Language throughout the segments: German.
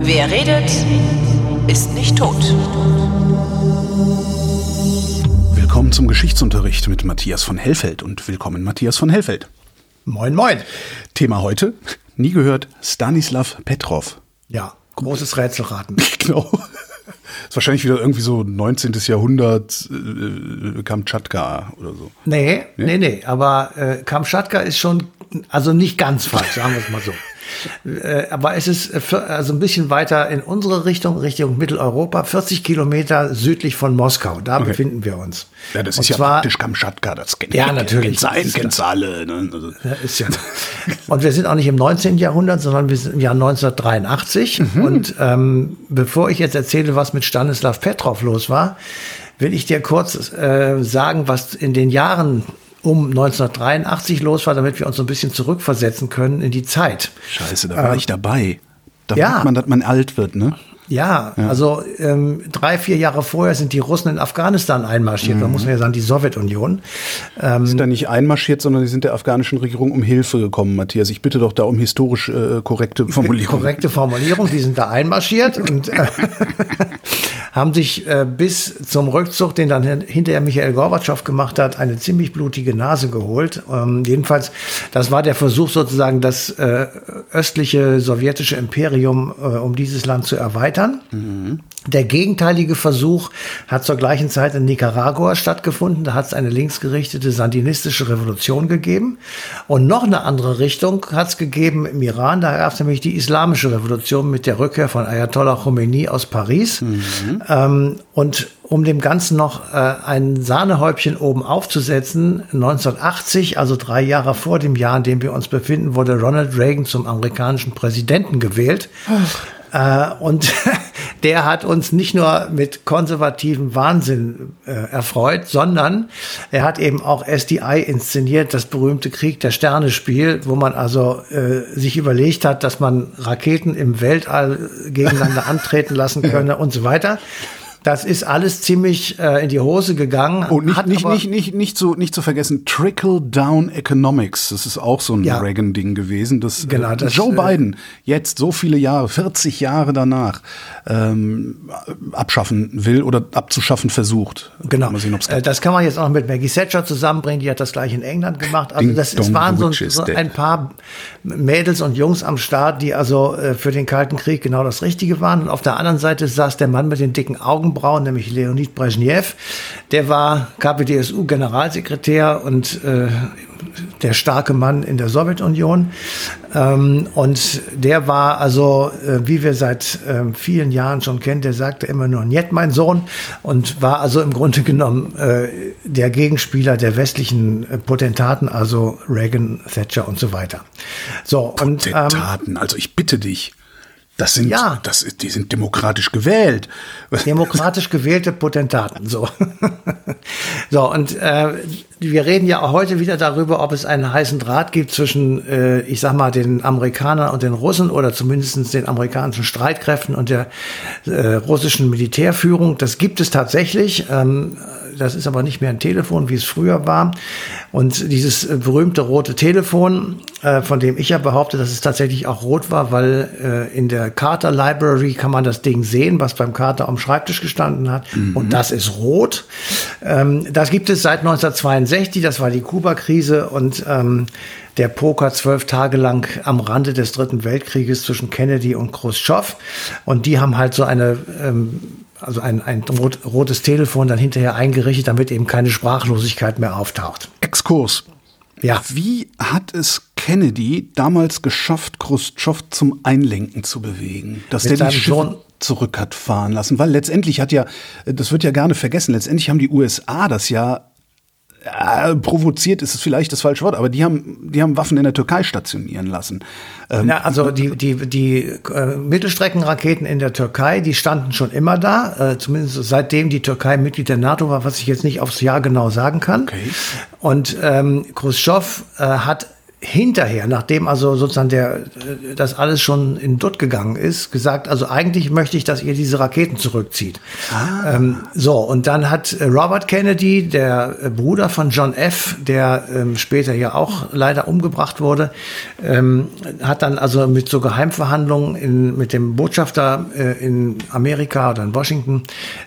Wer redet, ist nicht tot. Willkommen zum Geschichtsunterricht mit Matthias von Hellfeld und willkommen Matthias von Hellfeld. Moin, moin. Thema heute, nie gehört, Stanislav Petrov. Ja, großes Rätselraten. Genau. Ist wahrscheinlich wieder irgendwie so 19. Jahrhundert äh, Kamtschatka oder so. Nee, nee, nee, aber äh, Kamtschatka ist schon, also nicht ganz falsch, sagen wir es mal so. Äh, aber es ist äh, für, also ein bisschen weiter in unsere Richtung, Richtung Mitteleuropa, 40 Kilometer südlich von Moskau. Da Okay. befinden wir uns. Ja, das Und ist ja zwar- praktisch Kamtschatka, das kennt Ja, natürlich. Kennt Ist kennt's alle. Ne? Also, Ja, ist ja. Und wir sind auch nicht im 19. Jahrhundert, sondern wir sind im Jahr 1983. Und ähm, bevor ich jetzt erzähle, was mit Stanislav Petrov los war, will ich dir kurz äh, sagen, was in den Jahren um 1983 los war, damit wir uns so ein bisschen zurückversetzen können in die Zeit. scheiße, da war ich dabei. Da Ähm, ja. merkt man, dass man alt wird, ne? Ja, also ähm, drei, vier Jahre vorher sind die Russen in Afghanistan einmarschiert. Da muss man ja sagen, die Sowjetunion. Die sind da nicht einmarschiert, sondern die sind der afghanischen Regierung um Hilfe gekommen, Matthias. Ich bitte doch da um historisch äh, korrekte Formulierung. Korrekte Formulierung, die sind da einmarschiert und äh, haben sich äh, bis zum Rückzug, den dann hin- hinterher Michael Gorbatschow gemacht hat, eine ziemlich blutige Nase geholt. Ähm, jedenfalls, das war der Versuch sozusagen, das äh, östliche sowjetische Imperium äh, um dieses Land zu erweitern. Der gegenteilige Versuch hat zur gleichen Zeit in Nicaragua stattgefunden. Da hat es eine linksgerichtete sandinistische Revolution gegeben. Und noch eine andere Richtung hat es gegeben im Iran. Da gab es nämlich die islamische Revolution mit der Rückkehr von Ayatollah Khomeini aus Paris. Ähm, und um dem Ganzen noch äh, ein Sahnehäubchen oben aufzusetzen, 1980, also drei Jahre vor dem Jahr, in dem wir uns befinden, wurde Ronald Reagan zum amerikanischen Präsidenten gewählt. Äh, und der hat uns nicht nur mit konservativem Wahnsinn äh, erfreut, sondern er hat eben auch SDI inszeniert, das berühmte Krieg der Sterne-Spiel, wo man also äh, sich überlegt hat, dass man Raketen im Weltall gegeneinander antreten lassen könne und so weiter. Das ist alles ziemlich äh, in die Hose gegangen. Und nicht, hat nicht, aber- nicht, nicht, nicht, zu, nicht zu vergessen, Trickle-Down Economics. Das ist auch so ein Ja. Reagan-Ding gewesen. Das, Genau, äh, das, Joe äh, Biden jetzt so viele Jahre, 40 Jahre danach, ähm, abschaffen will oder abzuschaffen versucht. Genau. Mal sehen, Äh, das kann man jetzt auch mit Maggie Thatcher zusammenbringen. Die hat das gleich in England gemacht. Also Ding das es waren so, so ein paar Mädels und Jungs am Start, die also äh, für den Kalten Krieg genau das Richtige waren. Und auf der anderen Seite saß der Mann mit den dicken Augenbrauen, nämlich Leonid Brezhnev. Der war KPDSU-Generalsekretär und äh, der starke Mann in der Sowjetunion. Ähm, und der war also, äh, wie wir seit ähm, vielen Jahren schon kennen, der sagte immer nur, Njet, mein Sohn, und war also im Grunde genommen äh, der Gegenspieler der westlichen äh, Potentaten, also Reagan, Thatcher und so weiter. So, und ähm. Also ich bitte dich. Das sind, Ja. das ist, die sind demokratisch gewählt. demokratisch gewählte Potentaten. So, so und äh, wir reden ja auch heute wieder darüber, ob es einen heißen Draht gibt zwischen, äh, ich sag mal, den Amerikanern und den Russen oder zumindest den amerikanischen Streitkräften und der äh, russischen Militärführung. Das gibt es tatsächlich. Ähm, das ist aber nicht mehr ein Telefon, wie es früher war. Und dieses äh, berühmte rote Telefon, äh, von dem ich ja behaupte, dass es tatsächlich auch rot war, weil äh, in der Carter Library kann man das Ding sehen, was beim Carter am Schreibtisch gestanden hat. Und das ist rot. Ähm, das gibt es seit 1962, das war die Kuba-Krise und ähm, der Poker zwölf Tage lang am Rande des Dritten Weltkrieges zwischen Kennedy und Khrushchev. Und die haben halt so eine ähm, also ein, ein rot, rotes Telefon dann hinterher eingerichtet, damit eben keine Sprachlosigkeit mehr auftaucht. Exkurs. Ja. Wie hat es Kennedy damals geschafft, Khrushchev zum Einlenken zu bewegen? Dass Mit der die Schiffe zurück hat fahren lassen? Weil letztendlich hat ja, das wird ja gerne vergessen, letztendlich haben die USA das ja äh, provoziert ist es vielleicht das falsche Wort, aber die haben, die haben Waffen in der Türkei stationieren lassen. Ähm, Ja, also die, die, die äh, Mittelstreckenraketen in der Türkei, die standen schon immer da, äh, zumindest seitdem die Türkei Mitglied der NATO war, was ich jetzt nicht aufs Jahr genau sagen kann. Okay. Und ähm, Khrushchev äh, hat hinterher, nachdem also sozusagen der, äh, das alles schon in Dutt gegangen ist, gesagt, also eigentlich möchte ich, dass ihr diese Raketen zurückzieht. Ah. Ähm, so, und dann hat äh, Robert Kennedy, der äh, Bruder von John F., der ähm, später ja auch leider umgebracht wurde, ähm, hat dann also mit so Geheimverhandlungen in, mit dem Botschafter äh, in Amerika oder in Washington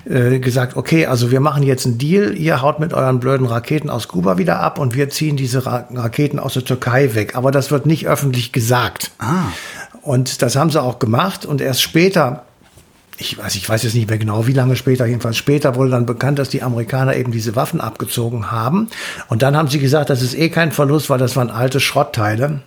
äh, gesagt, okay, also wir machen jetzt einen Deal, ihr haut mit euren blöden Raketen aus Kuba wieder ab und wir ziehen diese Ra Raketen aus der Türkei weg. Aber das wird nicht öffentlich gesagt. Ah. Und das haben sie auch gemacht. Und erst später ich weiß, ich weiß jetzt nicht mehr genau, wie lange später, jedenfalls später wurde dann bekannt, dass die Amerikaner eben diese Waffen abgezogen haben. Und dann haben sie gesagt, das ist eh kein Verlust, weil das waren alte Schrottteile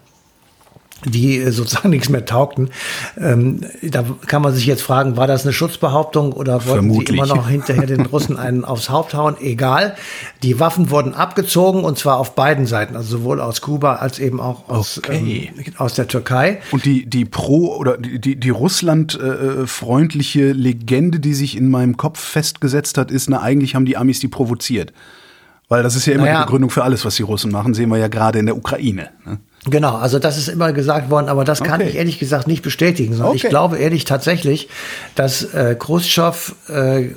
die äh, sozusagen nichts mehr taugten. Ähm, da kann man sich jetzt fragen, war das eine Schutzbehauptung oder wollten Vermutlich. sie immer noch hinterher den Russen einen aufs Haupt hauen? Egal. Die Waffen wurden abgezogen und zwar auf beiden Seiten, also sowohl aus Kuba als eben auch aus, okay. ähm, aus der Türkei. Und die, die pro oder die, die, die Russland-freundliche äh, Legende, die sich in meinem Kopf festgesetzt hat, ist, na, eigentlich haben die Amis die provoziert. Weil das ist ja immer naja. die Begründung für alles, was die Russen machen, sehen wir ja gerade in der Ukraine. Ne? Genau, also das ist immer gesagt worden, aber das kann okay. ich ehrlich gesagt nicht bestätigen, sondern okay. ich glaube ehrlich tatsächlich, dass äh, Khrushchev äh,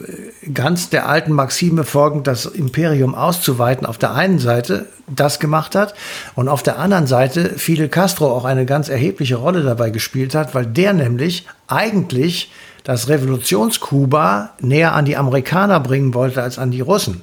ganz der alten Maxime folgend, das Imperium auszuweiten, auf der einen Seite das gemacht hat und auf der anderen Seite Fidel Castro auch eine ganz erhebliche Rolle dabei gespielt hat, weil der nämlich eigentlich das Revolutionskuba näher an die Amerikaner bringen wollte als an die Russen.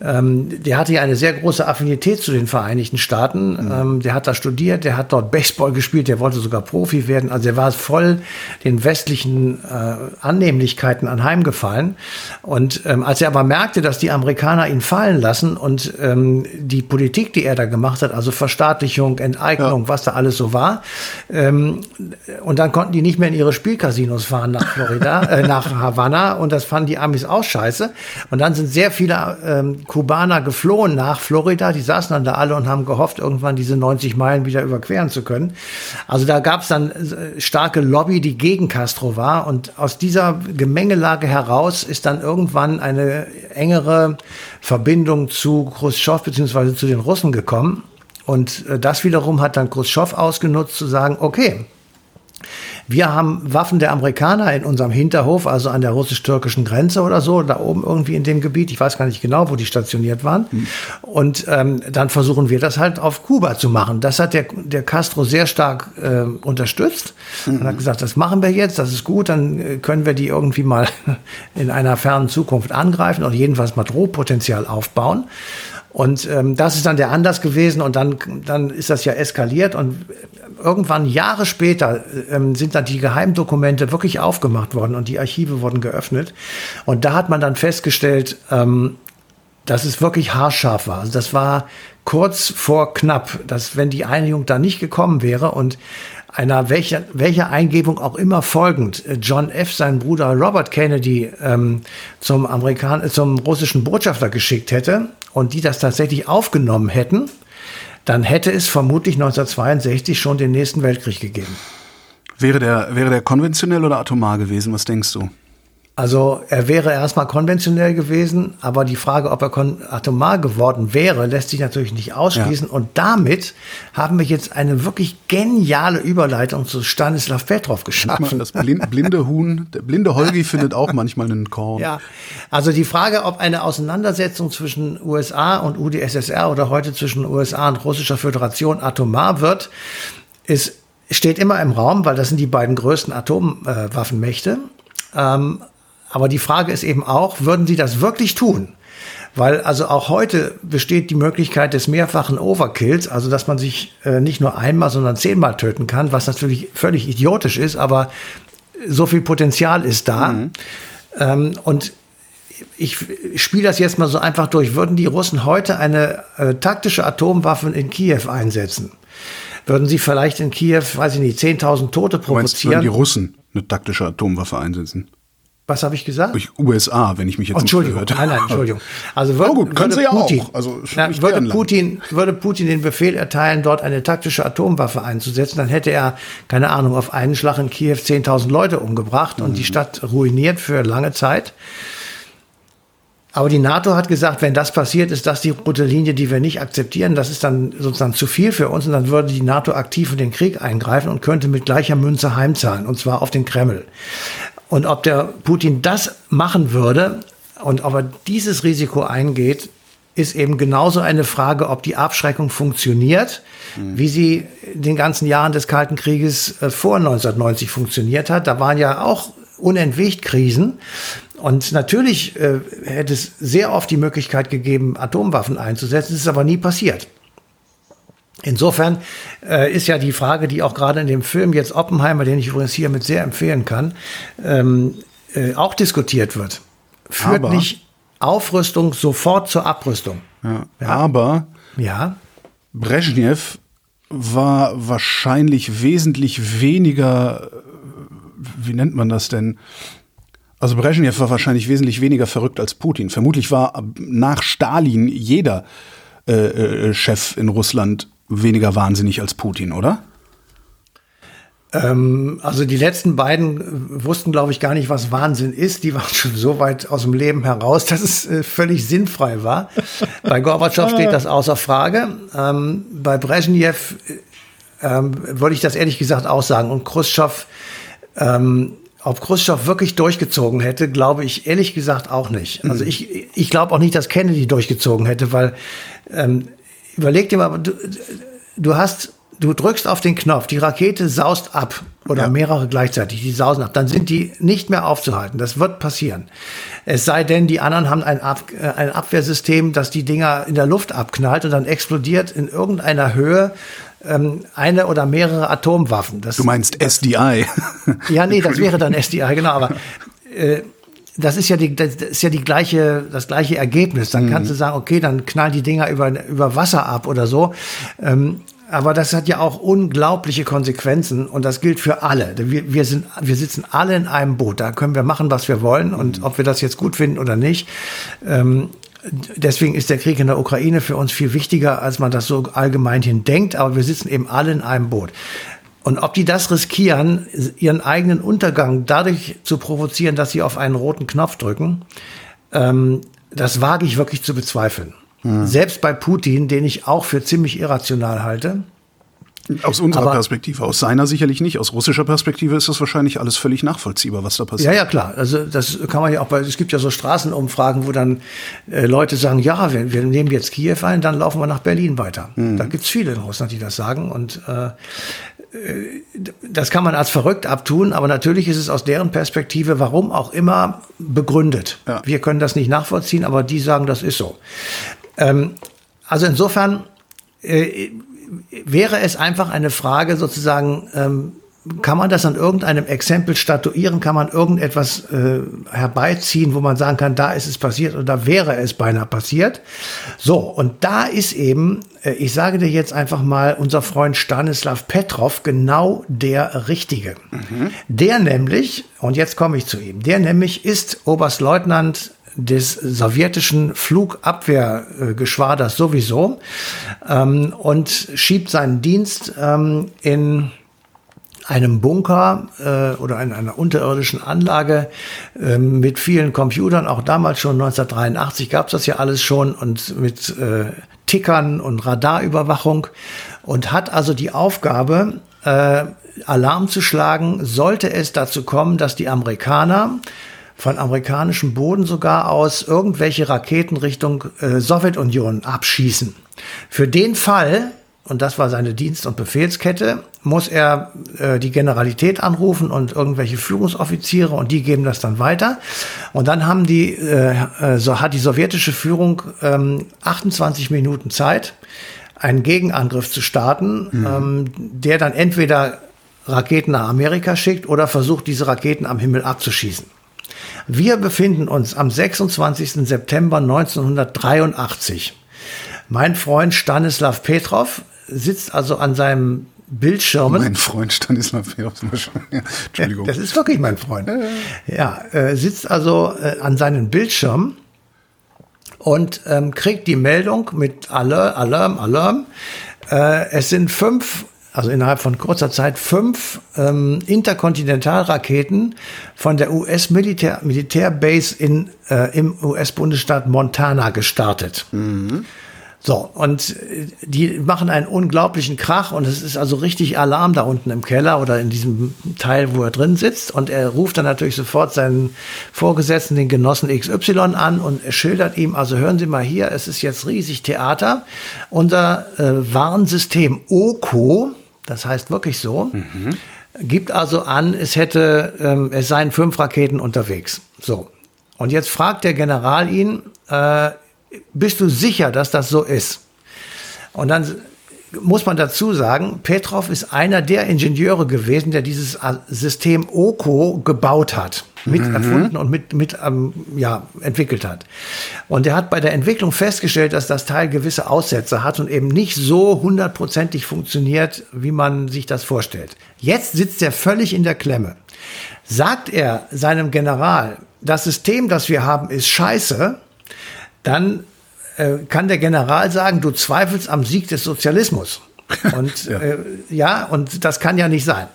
Ähm, der hatte ja eine sehr große Affinität zu den Vereinigten Staaten. Mhm. Ähm, der hat da studiert, der hat dort Baseball gespielt, der wollte sogar Profi werden. Also er war voll den westlichen äh, Annehmlichkeiten anheimgefallen. Und ähm, als er aber merkte, dass die Amerikaner ihn fallen lassen und ähm, die Politik, die er da gemacht hat, also Verstaatlichung, Enteignung, ja. was da alles so war, ähm, und dann konnten die nicht mehr in ihre Spielcasinos fahren nach Florida, äh, nach Havanna und das fanden die Amis auch scheiße. Und dann sind sehr viele ähm, Kubaner geflohen nach Florida. Die saßen dann da alle und haben gehofft, irgendwann diese 90 Meilen wieder überqueren zu können. Also da gab es dann äh, starke Lobby, die gegen Castro war. Und aus dieser Gemengelage heraus ist dann irgendwann eine engere Verbindung zu Khrushchev bzw. zu den Russen gekommen. Und äh, das wiederum hat dann Khrushchev ausgenutzt, zu sagen, okay, wir haben Waffen der Amerikaner in unserem Hinterhof, also an der russisch-türkischen Grenze oder so, da oben irgendwie in dem Gebiet. Ich weiß gar nicht genau, wo die stationiert waren. Mhm. Und ähm, dann versuchen wir das halt auf Kuba zu machen. Das hat der, der Castro sehr stark äh, unterstützt. Mhm. Und hat gesagt, das machen wir jetzt, das ist gut, dann äh, können wir die irgendwie mal in einer fernen Zukunft angreifen oder jedenfalls mal Drohpotenzial aufbauen. Und ähm, das ist dann der Anlass gewesen und dann, dann ist das ja eskaliert und irgendwann Jahre später ähm, sind dann die Geheimdokumente wirklich aufgemacht worden und die Archive wurden geöffnet. Und da hat man dann festgestellt, ähm, dass es wirklich haarscharf war. Also das war kurz vor knapp, dass wenn die Einigung da nicht gekommen wäre und einer welcher, welcher Eingebung auch immer folgend äh, John F., sein Bruder Robert Kennedy, ähm, zum, Amerikan zum russischen Botschafter geschickt hätte und die das tatsächlich aufgenommen hätten, dann hätte es vermutlich 1962 schon den nächsten Weltkrieg gegeben. Wäre der, wäre der konventionell oder atomar gewesen? Was denkst du? Also er wäre erstmal konventionell gewesen, aber die Frage, ob er atomar geworden wäre, lässt sich natürlich nicht ausschließen. Ja. Und damit haben wir jetzt eine wirklich geniale Überleitung zu Stanislav Petrov geschaffen. Das blinde Huhn, der blinde Holgi findet auch manchmal einen Korn. Ja, also die Frage, ob eine Auseinandersetzung zwischen USA und UdSSR oder heute zwischen USA und russischer Föderation atomar wird, ist steht immer im Raum, weil das sind die beiden größten Atomwaffenmächte. Ähm, aber die Frage ist eben auch, würden sie das wirklich tun? Weil also auch heute besteht die Möglichkeit des mehrfachen Overkills, also dass man sich äh, nicht nur einmal, sondern zehnmal töten kann, was natürlich völlig idiotisch ist, aber so viel Potenzial ist da. Mhm. Ähm, und ich spiele das jetzt mal so einfach durch. Würden die Russen heute eine äh, taktische Atomwaffe in Kiew einsetzen? Würden sie vielleicht in Kiew, weiß ich nicht, 10.000 Tote provozieren? Meinst, würden die Russen eine taktische Atomwaffe einsetzen? Was habe ich gesagt? Durch USA, wenn ich mich jetzt oh, Entschuldigung, nicht nein, nein, Entschuldigung. Also würde, oh gut, würde ja Putin, auch. Also na, würde Putin, würde Putin den Befehl erteilen, dort eine taktische Atomwaffe einzusetzen, dann hätte er, keine Ahnung, auf einen Schlag in Kiew 10.000 Leute umgebracht mhm. und die mhm. Stadt ruiniert für lange Zeit. Aber die NATO hat gesagt, wenn das passiert, ist das die rote Linie, die wir nicht akzeptieren. Das ist dann sozusagen zu viel für uns und dann würde die NATO aktiv in den Krieg eingreifen und könnte mit gleicher Münze heimzahlen und zwar auf den Kreml. Und ob der Putin das machen würde und ob er dieses Risiko eingeht, ist eben genauso eine Frage, ob die Abschreckung funktioniert, mhm. wie sie in den ganzen Jahren des Kalten Krieges äh, vor 1990 funktioniert hat. Da waren ja auch unentwegt Krisen. Und natürlich äh, hätte es sehr oft die Möglichkeit gegeben, Atomwaffen einzusetzen. Das ist aber nie passiert. Insofern äh, ist ja die Frage, die auch gerade in dem Film jetzt Oppenheimer, den ich übrigens hiermit sehr empfehlen kann, ähm, äh, auch diskutiert wird. Führt aber, nicht Aufrüstung sofort zur Abrüstung. Ja, ja. Aber ja. Brezhnev war wahrscheinlich wesentlich weniger, wie nennt man das denn? Also Brezhnev war wahrscheinlich wesentlich weniger verrückt als Putin. Vermutlich war nach Stalin jeder äh, äh, Chef in Russland weniger wahnsinnig als Putin, oder? Ähm, also die letzten beiden wussten, glaube ich, gar nicht, was Wahnsinn ist. Die waren schon so weit aus dem Leben heraus, dass es äh, völlig sinnfrei war. bei Gorbatschow steht das außer Frage. Ähm, bei Brezhnev äh, ähm, würde ich das ehrlich gesagt auch sagen. Und Khrushchev, ähm, ob Khrushchev wirklich durchgezogen hätte, glaube ich ehrlich gesagt auch nicht. Also ich, ich glaube auch nicht, dass Kennedy durchgezogen hätte, weil ähm, überleg dir mal, du, du hast du drückst auf den Knopf, die Rakete saust ab oder ja. mehrere gleichzeitig, die sausen ab, dann sind die nicht mehr aufzuhalten. Das wird passieren. Es sei denn, die anderen haben ein, ab, äh, ein Abwehrsystem, das die Dinger in der Luft abknallt und dann explodiert in irgendeiner Höhe ähm, eine oder mehrere Atomwaffen. Das, du meinst das, SDI? Ja, nee, das wäre dann SDI, genau. Aber äh, das ist ja die, das ist ja die gleiche, das gleiche Ergebnis. Dann mhm. kannst du sagen, okay, dann knallen die Dinger über, über Wasser ab oder so. Ähm, aber das hat ja auch unglaubliche Konsequenzen und das gilt für alle. Wir, wir, sind, wir sitzen alle in einem Boot. Da können wir machen, was wir wollen und ob wir das jetzt gut finden oder nicht. Ähm, deswegen ist der Krieg in der Ukraine für uns viel wichtiger, als man das so allgemein hin denkt. Aber wir sitzen eben alle in einem Boot. Und ob die das riskieren, ihren eigenen Untergang dadurch zu provozieren, dass sie auf einen roten Knopf drücken, ähm, das wage ich wirklich zu bezweifeln. Hm. Selbst bei Putin, den ich auch für ziemlich irrational halte. Aus unserer Aber, Perspektive, aus seiner sicherlich nicht. Aus russischer Perspektive ist das wahrscheinlich alles völlig nachvollziehbar, was da passiert. Ja, ja, klar. Also das kann man ja auch bei, es gibt ja so Straßenumfragen, wo dann äh, Leute sagen, ja, wir, wir nehmen jetzt Kiew ein, dann laufen wir nach Berlin weiter. Mhm. Da gibt's viele in Russland, die das sagen. Und äh, das kann man als verrückt abtun, aber natürlich ist es aus deren Perspektive, warum auch immer, begründet. Ja. Wir können das nicht nachvollziehen, aber die sagen, das ist so. Ähm, also insofern äh, wäre es einfach eine Frage sozusagen, ähm, kann man das an irgendeinem Exempel statuieren? Kann man irgendetwas äh, herbeiziehen, wo man sagen kann, da ist es passiert oder da wäre es beinahe passiert? So, und da ist eben, äh, ich sage dir jetzt einfach mal, unser Freund Stanislav Petrov genau der Richtige. Mhm. Der nämlich, und jetzt komme ich zu ihm, der nämlich ist Oberstleutnant des sowjetischen Flugabwehrgeschwaders sowieso ähm, und schiebt seinen Dienst ähm, in einem Bunker äh, oder in einer unterirdischen Anlage äh, mit vielen Computern. Auch damals schon 1983 gab es das ja alles schon und mit äh, Tickern und Radarüberwachung und hat also die Aufgabe, äh, Alarm zu schlagen, sollte es dazu kommen, dass die Amerikaner von amerikanischem Boden sogar aus irgendwelche Raketen Richtung äh, Sowjetunion abschießen. Für den Fall, und das war seine Dienst- und Befehlskette, muss er äh, die Generalität anrufen und irgendwelche Führungsoffiziere und die geben das dann weiter. Und dann haben die, äh, äh so hat die sowjetische Führung ähm, 28 Minuten Zeit, einen Gegenangriff zu starten, mhm. ähm, der dann entweder Raketen nach Amerika schickt oder versucht, diese Raketen am Himmel abzuschießen. Wir befinden uns am 26. September 1983. Mein Freund Stanislav Petrov sitzt also an seinem Bildschirmen. Mein Freund Stanislav Petrov. Ja, Entschuldigung. Das ist wirklich mein Freund. Ja, äh, sitzt also äh, an seinen Bildschirm und ähm, kriegt die Meldung mit Alarm, Alarm, Alarm. Äh, es sind fünf also innerhalb von kurzer Zeit, fünf ähm, Interkontinentalraketen von der US-Militär Militärbase in, äh, im US-Bundesstaat Montana gestartet. Mhm. So, und äh, die machen einen unglaublichen Krach und es ist also richtig Alarm da unten im Keller oder in diesem Teil, wo er drin sitzt. Und er ruft dann natürlich sofort seinen Vorgesetzten, den Genossen XY an und er schildert ihm, also hören Sie mal hier, es ist jetzt riesig Theater. Unser äh, Warnsystem OCO, das heißt wirklich so, mhm. gibt also an, es hätte, ähm, es seien fünf Raketen unterwegs. So. Und jetzt fragt der General ihn, äh, bist du sicher, dass das so ist? Und dann muss man dazu sagen, Petrov ist einer der Ingenieure gewesen, der dieses System OCO gebaut hat, mit mhm. erfunden und mit, mit ähm, ja, entwickelt hat. Und er hat bei der Entwicklung festgestellt, dass das Teil gewisse Aussätze hat und eben nicht so hundertprozentig funktioniert, wie man sich das vorstellt. Jetzt sitzt er völlig in der Klemme. Sagt er seinem General, das System, das wir haben, ist scheiße, dann äh, kann der General sagen, du zweifelst am Sieg des Sozialismus. Und ja. Äh, ja, und das kann ja nicht sein.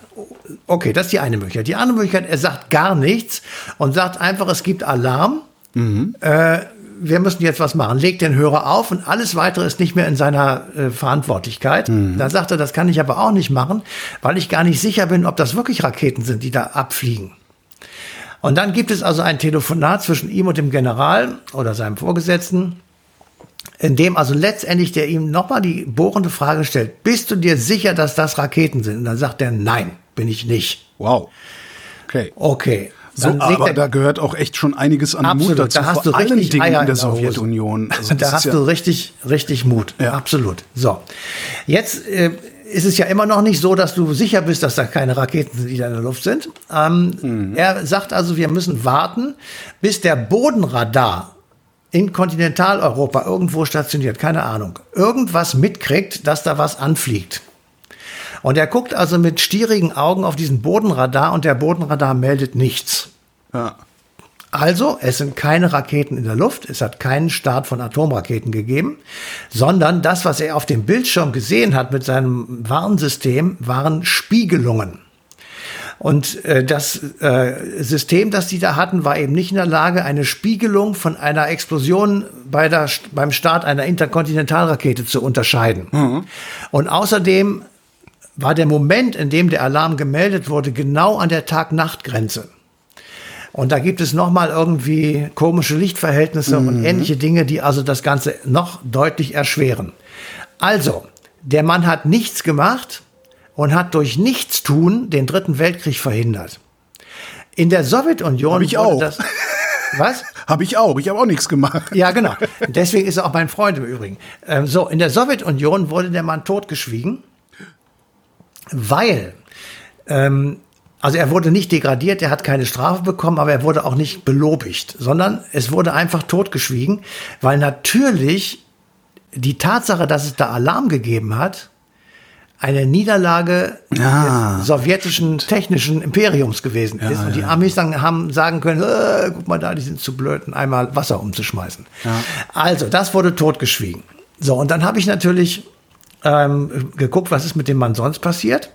Okay, das ist die eine Möglichkeit. Die andere Möglichkeit, er sagt gar nichts und sagt einfach, es gibt Alarm. Mhm. Äh, wir müssen jetzt was machen. Legt den Hörer auf und alles weitere ist nicht mehr in seiner äh, Verantwortlichkeit. Mhm. Dann sagt er, das kann ich aber auch nicht machen, weil ich gar nicht sicher bin, ob das wirklich Raketen sind, die da abfliegen. Und dann gibt es also ein Telefonat zwischen ihm und dem General oder seinem Vorgesetzten, in dem also letztendlich der ihm nochmal die bohrende Frage stellt, bist du dir sicher, dass das Raketen sind? Und dann sagt er, nein, bin ich nicht. Wow. Okay. Okay. So, aber da gehört auch echt schon einiges an absolut, Mut dazu. Da hast du richtig allen Dingen Eier in der, Sowjetunion. Also da hast ja du richtig, richtig Mut. Ja. Absolut. So. Jetzt äh, ist es ja immer noch nicht so, dass du sicher bist, dass da keine Raketen sind, die da in der Luft sind. Ähm, mhm. Er sagt also, wir müssen warten, bis der Bodenradar in Kontinentaleuropa irgendwo stationiert, keine Ahnung, irgendwas mitkriegt, dass da was anfliegt. Und er guckt also mit stierigen Augen auf diesen Bodenradar und der Bodenradar meldet nichts. Ja. Also, es sind keine Raketen in der Luft, es hat keinen Start von Atomraketen gegeben, sondern das, was er auf dem Bildschirm gesehen hat mit seinem Warnsystem, waren Spiegelungen. Und äh, das äh, System, das die da hatten, war eben nicht in der Lage, eine Spiegelung von einer Explosion bei der, beim Start einer Interkontinentalrakete zu unterscheiden. Mhm. Und außerdem war der Moment, in dem der Alarm gemeldet wurde, genau an der Tag-Nacht-Grenze. Und da gibt es nochmal irgendwie komische Lichtverhältnisse mhm. und ähnliche Dinge, die also das Ganze noch deutlich erschweren. Also, der Mann hat nichts gemacht und hat durch Nichtstun den Dritten Weltkrieg verhindert. In der Sowjetunion Hab ich auch. Das, was? Habe ich auch. Ich habe auch nichts gemacht. Ja, genau. Deswegen ist er auch mein Freund im Übrigen. Ähm, so, in der Sowjetunion wurde der Mann totgeschwiegen, weil ähm, also er wurde nicht degradiert, er hat keine Strafe bekommen, aber er wurde auch nicht belobigt, sondern es wurde einfach totgeschwiegen, weil natürlich die Tatsache, dass es da Alarm gegeben hat, eine Niederlage ah. des sowjetischen technischen Imperiums gewesen ist. Ja, und die. Amis dann haben sagen können, äh, guck mal da, die sind zu blöd, einmal Wasser umzuschmeißen. Ja. Also, das wurde totgeschwiegen. So, und dann habe ich natürlich ähm, geguckt, was ist mit dem Mann sonst passiert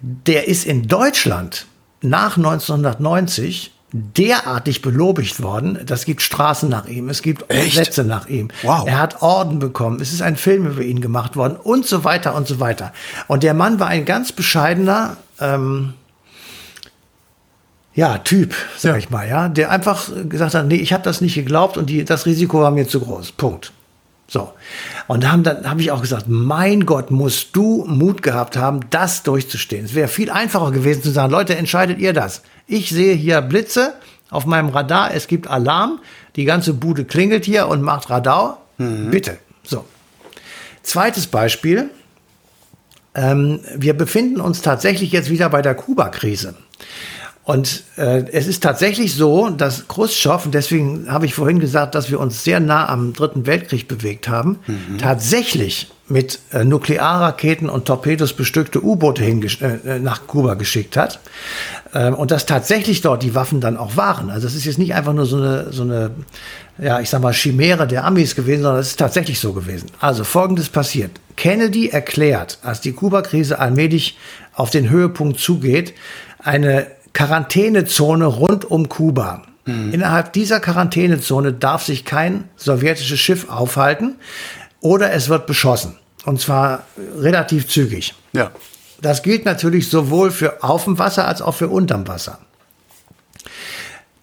der ist in Deutschland nach 1990 derartig belobigt worden. Das gibt Straßen nach ihm, es gibt Echt? Plätze nach ihm. Wow. Er hat Orden bekommen, es ist ein Film über ihn gemacht worden und so weiter und so weiter. Und der Mann war ein ganz bescheidener, ähm, ja, Typ, sag ja. ich mal, ja, der einfach gesagt hat, nee, ich habe das nicht geglaubt und die, das Risiko war mir zu groß. Punkt. So. Und dann, dann habe ich auch gesagt, mein Gott, musst du Mut gehabt haben, das durchzustehen. Es wäre viel einfacher gewesen zu sagen, Leute, entscheidet ihr das. Ich sehe hier Blitze auf meinem Radar, es gibt Alarm, die ganze Bude klingelt hier und macht Radar. Mhm. Bitte. So. Zweites Beispiel. Ähm, wir befinden uns tatsächlich jetzt wieder bei der Kuba-Krise. Und äh, es ist tatsächlich so, dass Khrushchev, und deswegen habe ich vorhin gesagt, dass wir uns sehr nah am Dritten Weltkrieg bewegt haben, mhm. tatsächlich mit äh, Nuklearraketen und Torpedos bestückte U-Boote äh, nach Kuba geschickt hat. Ähm, und dass tatsächlich dort die Waffen dann auch waren. Also es ist jetzt nicht einfach nur so eine, so eine, ja, ich sag mal, Chimäre der Amis gewesen, sondern es ist tatsächlich so gewesen. Also folgendes passiert. Kennedy erklärt, als die Kuba-Krise allmählich auf den Höhepunkt zugeht, eine Quarantänezone rund um Kuba. Mhm. Innerhalb dieser Quarantänezone darf sich kein sowjetisches Schiff aufhalten oder es wird beschossen. Und zwar relativ zügig. Ja. Das gilt natürlich sowohl für auf dem Wasser als auch für unterm Wasser.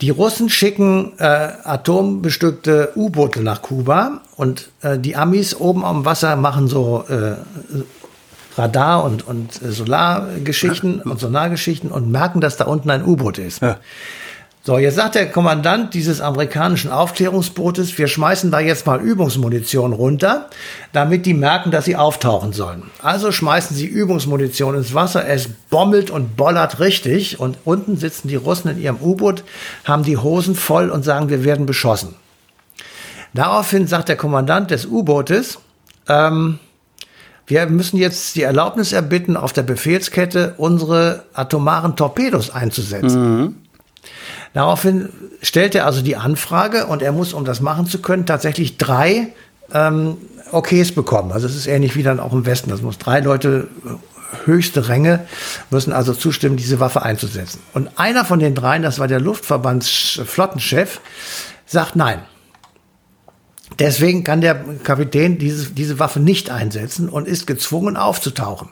Die Russen schicken äh, atombestückte U-Boote nach Kuba und äh, die Amis oben am Wasser machen so äh, Radar- und, und Solargeschichten und Sonargeschichten und merken, dass da unten ein U-Boot ist. Ja. So, jetzt sagt der Kommandant dieses amerikanischen Aufklärungsbootes, wir schmeißen da jetzt mal Übungsmunition runter, damit die merken, dass sie auftauchen sollen. Also schmeißen sie Übungsmunition ins Wasser, es bommelt und bollert richtig und unten sitzen die Russen in ihrem U-Boot, haben die Hosen voll und sagen, wir werden beschossen. Daraufhin sagt der Kommandant des U-Bootes, ähm, wir müssen jetzt die Erlaubnis erbitten, auf der Befehlskette unsere atomaren Torpedos einzusetzen. Mhm. Daraufhin stellt er also die Anfrage und er muss, um das machen zu können, tatsächlich drei ähm, Okays bekommen. Also es ist ähnlich wie dann auch im Westen. Das muss drei Leute höchste Ränge müssen also zustimmen, diese Waffe einzusetzen. Und einer von den dreien, das war der Luftverbandsflottenchef, sagt nein. Deswegen kann der Kapitän diese, diese Waffe nicht einsetzen und ist gezwungen aufzutauchen.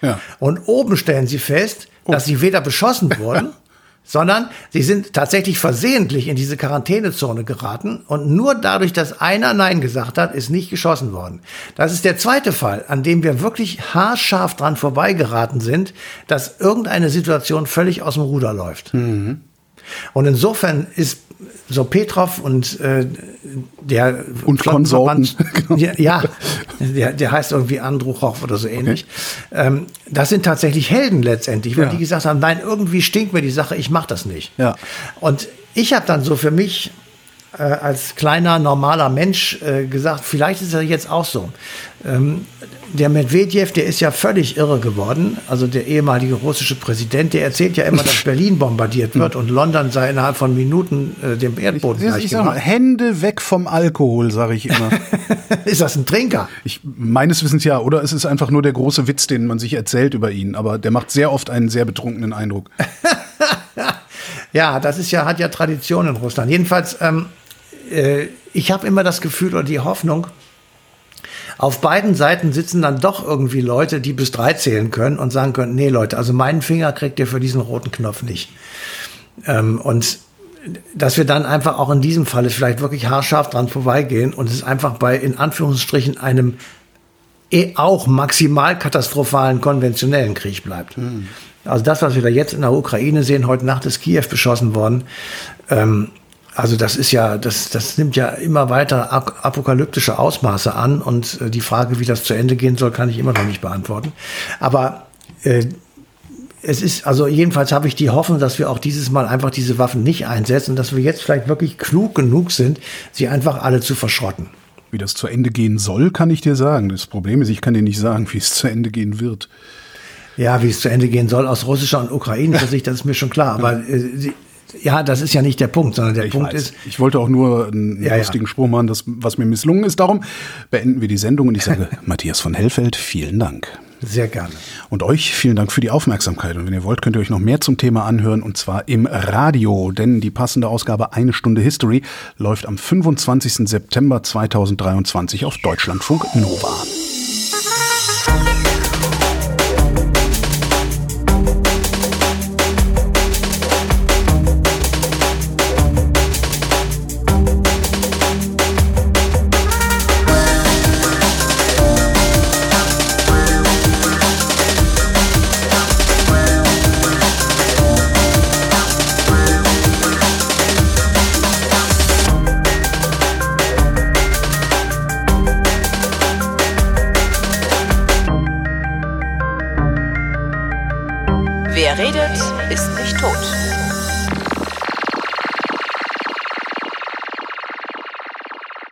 Ja. Und oben stellen sie fest, oh. dass sie weder beschossen wurden, sondern sie sind tatsächlich versehentlich in diese Quarantänezone geraten und nur dadurch, dass einer Nein gesagt hat, ist nicht geschossen worden. Das ist der zweite Fall, an dem wir wirklich haarscharf dran vorbeigeraten sind, dass irgendeine Situation völlig aus dem Ruder läuft. Mhm. Und insofern ist so Petrov und äh, der und Konsorten. ja, ja der, der heißt irgendwie Andruchow oder so ähnlich. Okay. Ähm, das sind tatsächlich Helden letztendlich, weil ja. die gesagt haben, nein, irgendwie stinkt mir die Sache, ich mache das nicht. Ja. Und ich habe dann so für mich äh, als kleiner, normaler Mensch äh, gesagt, vielleicht ist er jetzt auch so. Ähm, der Medvedev, der ist ja völlig irre geworden. Also der ehemalige russische Präsident, der erzählt ja immer, dass Berlin bombardiert wird und London sei innerhalb von Minuten äh, dem Erdboden ich, ich, ich sag mal, Hände weg vom Alkohol, sage ich immer. ist das ein Trinker? Ich, meines Wissens ja. Oder es ist einfach nur der große Witz, den man sich erzählt über ihn. Aber der macht sehr oft einen sehr betrunkenen Eindruck. ja, das ist ja, hat ja Tradition in Russland. Jedenfalls, ähm, äh, ich habe immer das Gefühl oder die Hoffnung, auf beiden Seiten sitzen dann doch irgendwie Leute, die bis drei zählen können und sagen können, nee Leute, also meinen Finger kriegt ihr für diesen roten Knopf nicht. Ähm, und dass wir dann einfach auch in diesem Falle vielleicht wirklich haarscharf dran vorbeigehen und es einfach bei, in Anführungsstrichen, einem eh auch maximal katastrophalen konventionellen Krieg bleibt. Mhm. Also das, was wir da jetzt in der Ukraine sehen, heute Nacht ist Kiew beschossen worden. Ähm, also das ist ja, das, das nimmt ja immer weiter apokalyptische Ausmaße an und äh, die Frage, wie das zu Ende gehen soll, kann ich immer noch nicht beantworten. Aber äh, es ist, also jedenfalls habe ich die Hoffnung, dass wir auch dieses Mal einfach diese Waffen nicht einsetzen und dass wir jetzt vielleicht wirklich klug genug sind, sie einfach alle zu verschrotten. Wie das zu Ende gehen soll, kann ich dir sagen. Das Problem ist, ich kann dir nicht sagen, wie es zu Ende gehen wird. Ja, wie es zu Ende gehen soll aus russischer und ukrainischer Sicht, das ist mir schon klar. Aber äh, ja, das ist ja nicht der Punkt, sondern der ich Punkt weiß. ist. Ich wollte auch nur einen ja, lustigen ja. Spruch machen, das, was mir misslungen ist. Darum beenden wir die Sendung und ich sage Matthias von Hellfeld, vielen Dank. Sehr gerne. Und euch vielen Dank für die Aufmerksamkeit. Und wenn ihr wollt, könnt ihr euch noch mehr zum Thema anhören und zwar im Radio, denn die passende Ausgabe Eine Stunde History läuft am 25. September 2023 auf Deutschlandfunk Nova.